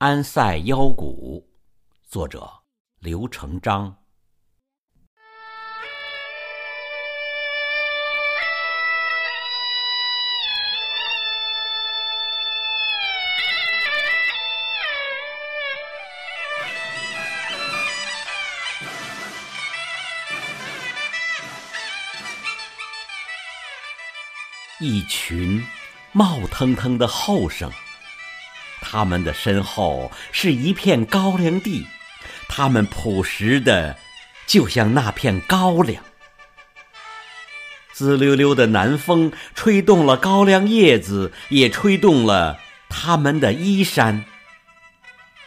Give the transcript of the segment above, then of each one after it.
安塞腰鼓，作者刘成章。一群冒腾腾的后生，他们的身后是一片高粱地，他们朴实的，就像那片高粱。滋溜溜的南风吹动了高粱叶子，也吹动了他们的衣衫。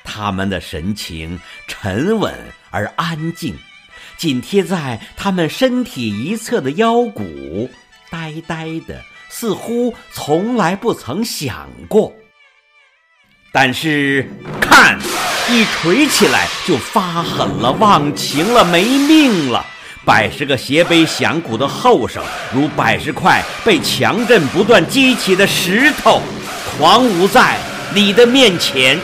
他们的神情沉稳而安静，紧贴在他们身体一侧的腰骨，呆呆的。似乎从来不曾想过，但是看，一锤起来就发狠了、忘情了、没命了。百十个斜背响鼓的后生，如百十块被强震不断激起的石头，狂舞在你的面前，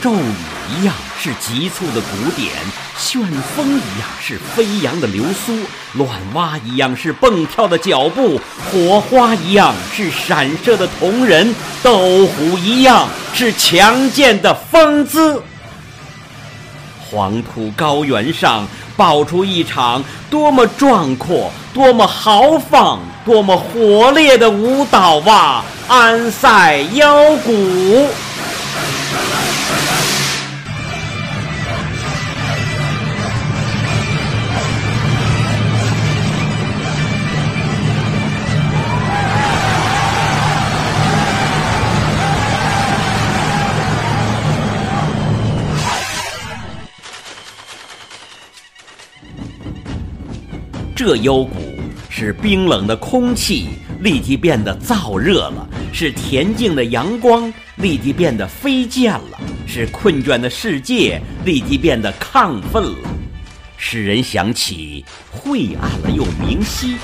骤雨一样。是急促的鼓点，旋风一样是飞扬的流苏，乱蛙一样是蹦跳的脚步，火花一样是闪射的铜人，斗虎一样是强健的风姿。黄土高原上爆出一场多么壮阔、多么豪放、多么火烈的舞蹈啊！安塞腰鼓。这幽谷使冰冷的空气立即变得燥热了，使恬静的阳光立即变得飞溅了，使困倦的世界立即变得亢奋了，使人想起晦暗了又明晰，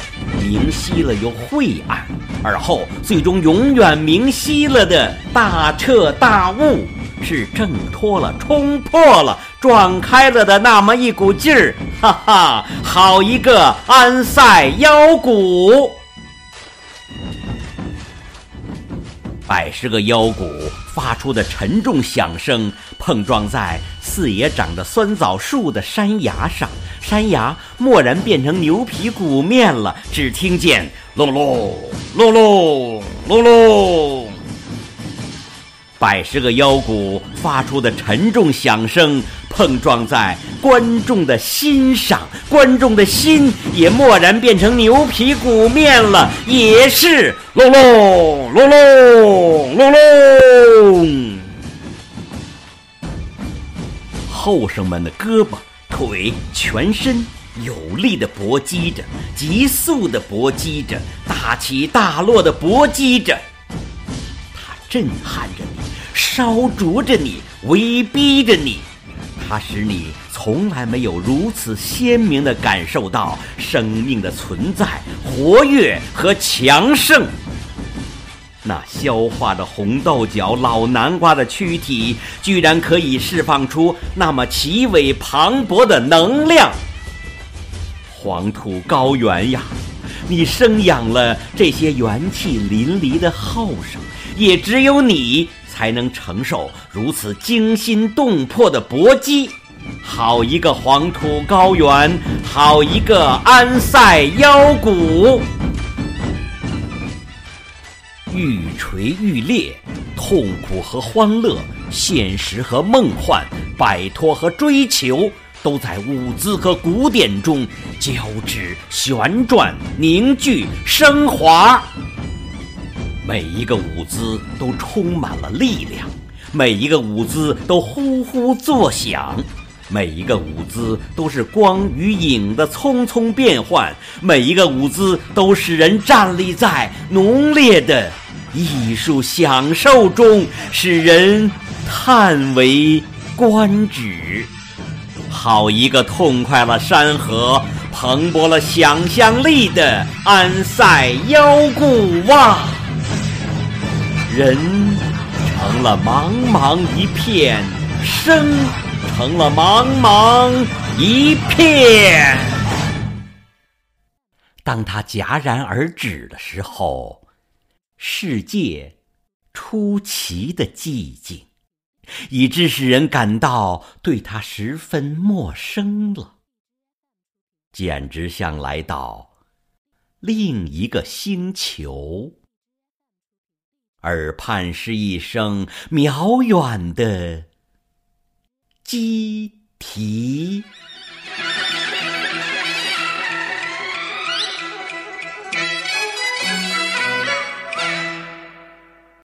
明晰了又晦暗，而后最终永远明晰了的大彻大悟。是挣脱了、冲破了、撞开了的那么一股劲儿，哈哈！好一个安塞腰鼓！百十个腰鼓发出的沉重响声，碰撞在四野长着酸枣树的山崖上，山崖蓦然变成牛皮鼓面了。只听见隆隆隆隆隆隆。百十个腰鼓发出的沉重响声，碰撞在观众的心上，观众的心也蓦然变成牛皮鼓面了，也是隆隆隆隆隆隆。后生们的胳膊、腿、全身有力的搏击着，急速的搏击着，大起大落的搏击着，它震撼着。烧灼着你，威逼着你，它使你从来没有如此鲜明地感受到生命的存在、活跃和强盛。那消化着红豆角、老南瓜的躯体，居然可以释放出那么奇伟磅礴的能量。黄土高原呀，你生养了这些元气淋漓的后生，也只有你。才能承受如此惊心动魄的搏击。好一个黄土高原，好一个安塞腰鼓。愈锤愈烈，痛苦和欢乐，现实和梦幻，摆脱和追求，都在舞姿和鼓点中交织、旋转、凝聚、升华。每一个舞姿都充满了力量，每一个舞姿都呼呼作响，每一个舞姿都是光与影的匆匆变换，每一个舞姿都使人站立在浓烈的艺术享受中，使人叹为观止。好一个痛快了山河、蓬勃了想象力的安塞腰鼓哇！人成了。茫茫一片，生成了茫茫一片。当它戛然而止的时候，世界出奇的寂静，以致使人感到对它十分陌生了，简直像来到另一个星球。耳畔是一声渺远的鸡啼。